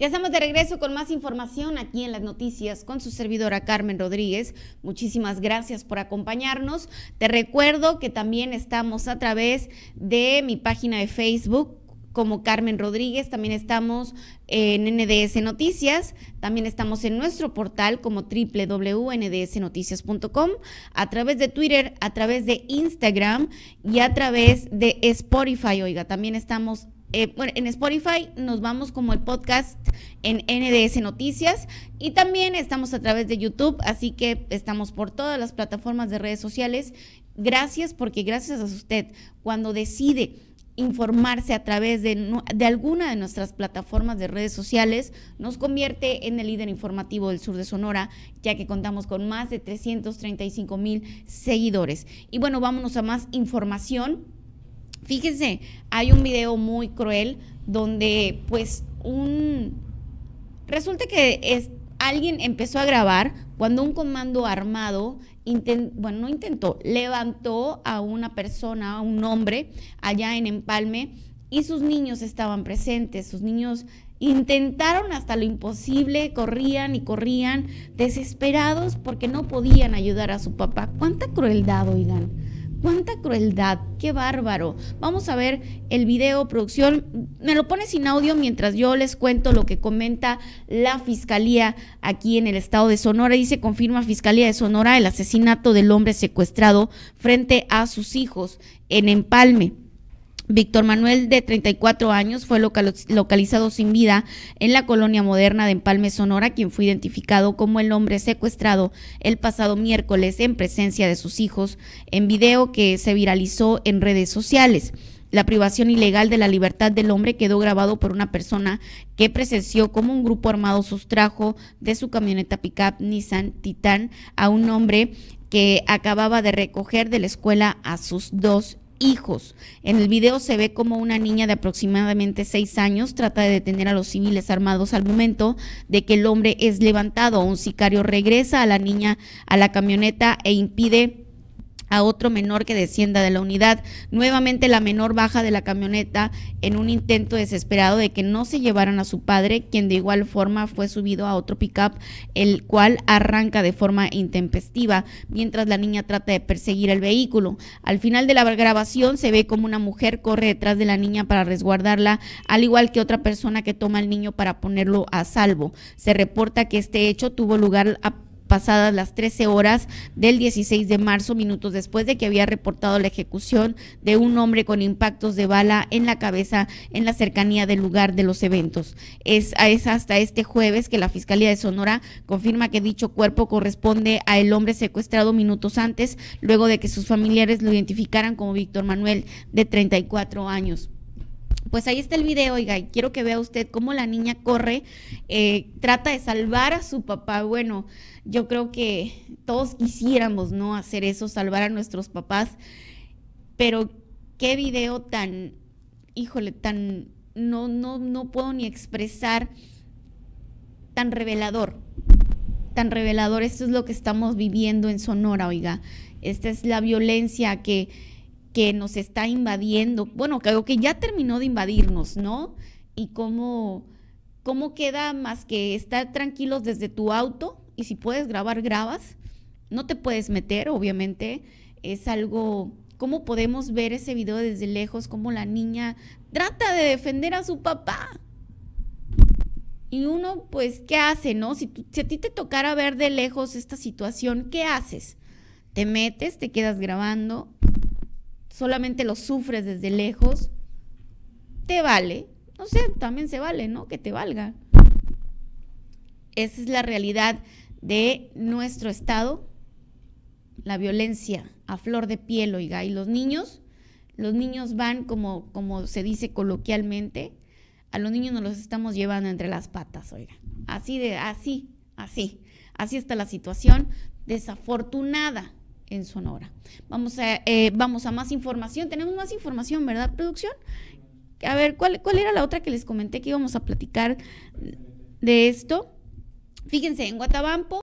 Ya estamos de regreso con más información aquí en las noticias con su servidora Carmen Rodríguez. Muchísimas gracias por acompañarnos. Te recuerdo que también estamos a través de mi página de Facebook como Carmen Rodríguez, también estamos en NDS Noticias, también estamos en nuestro portal como www.ndsnoticias.com, a través de Twitter, a través de Instagram y a través de Spotify. Oiga, también estamos eh, bueno, en Spotify nos vamos como el podcast en NDS Noticias y también estamos a través de YouTube, así que estamos por todas las plataformas de redes sociales. Gracias porque gracias a usted cuando decide informarse a través de, de, alguna de nuestras plataformas de redes sociales, nos convierte en el líder informativo del sur de Sonora, ya que contamos con más de 335 mil seguidores. Y bueno, vámonos a más información. Fíjense, hay un video muy cruel donde pues un... Resulta que es, alguien empezó a grabar cuando un comando armado, bueno, no intentó, levantó a una persona, a un hombre allá en Empalme y sus niños estaban presentes, sus niños intentaron hasta lo imposible, corrían y corrían desesperados porque no podían ayudar a su papá. ¿Cuánta crueldad, oigan? Cuánta crueldad, qué bárbaro. Vamos a ver el video, producción. Me lo pone sin audio mientras yo les cuento lo que comenta la fiscalía aquí en el estado de Sonora. Dice, confirma Fiscalía de Sonora el asesinato del hombre secuestrado frente a sus hijos en Empalme. Víctor Manuel, de 34 años, fue localizado sin vida en la colonia moderna de Empalme, Sonora, quien fue identificado como el hombre secuestrado el pasado miércoles en presencia de sus hijos en video que se viralizó en redes sociales. La privación ilegal de la libertad del hombre quedó grabado por una persona que presenció como un grupo armado sustrajo de su camioneta pickup Nissan Titan a un hombre que acababa de recoger de la escuela a sus dos hijos. En el video se ve como una niña de aproximadamente seis años trata de detener a los civiles armados al momento de que el hombre es levantado. Un sicario regresa a la niña a la camioneta e impide a otro menor que descienda de la unidad. Nuevamente la menor baja de la camioneta en un intento desesperado de que no se llevaran a su padre, quien de igual forma fue subido a otro pickup, el cual arranca de forma intempestiva, mientras la niña trata de perseguir el vehículo. Al final de la grabación se ve como una mujer corre detrás de la niña para resguardarla, al igual que otra persona que toma al niño para ponerlo a salvo. Se reporta que este hecho tuvo lugar a pasadas las 13 horas del 16 de marzo, minutos después de que había reportado la ejecución de un hombre con impactos de bala en la cabeza en la cercanía del lugar de los eventos. Es, hasta este jueves que la Fiscalía de Sonora confirma que dicho cuerpo corresponde a el hombre secuestrado minutos antes, luego de que sus familiares lo identificaran como Víctor Manuel, de 34 años. Pues ahí está el video, oiga, y quiero que vea usted cómo la niña corre, eh, trata de salvar a su papá. Bueno, yo creo que todos quisiéramos, ¿no? Hacer eso, salvar a nuestros papás, pero qué video tan, híjole, tan, no, no, no puedo ni expresar, tan revelador, tan revelador. Esto es lo que estamos viviendo en Sonora, oiga. Esta es la violencia que que nos está invadiendo, bueno, creo que ya terminó de invadirnos, ¿no? Y cómo, cómo queda más que estar tranquilos desde tu auto y si puedes grabar, grabas. No te puedes meter, obviamente. Es algo, ¿cómo podemos ver ese video desde lejos? Cómo la niña trata de defender a su papá. Y uno, pues, ¿qué hace, no? Si, si a ti te tocara ver de lejos esta situación, ¿qué haces? Te metes, te quedas grabando, solamente lo sufres desde lejos, te vale. No sé, también se vale, ¿no? Que te valga. Esa es la realidad de nuestro estado. La violencia a flor de piel, oiga. Y los niños, los niños van como, como se dice coloquialmente, a los niños nos los estamos llevando entre las patas, oiga. Así de, así, así. Así está la situación desafortunada en Sonora. Vamos a, eh, vamos a más información. Tenemos más información, ¿verdad, producción? A ver, ¿cuál, ¿cuál era la otra que les comenté que íbamos a platicar de esto? Fíjense, en Guatabampo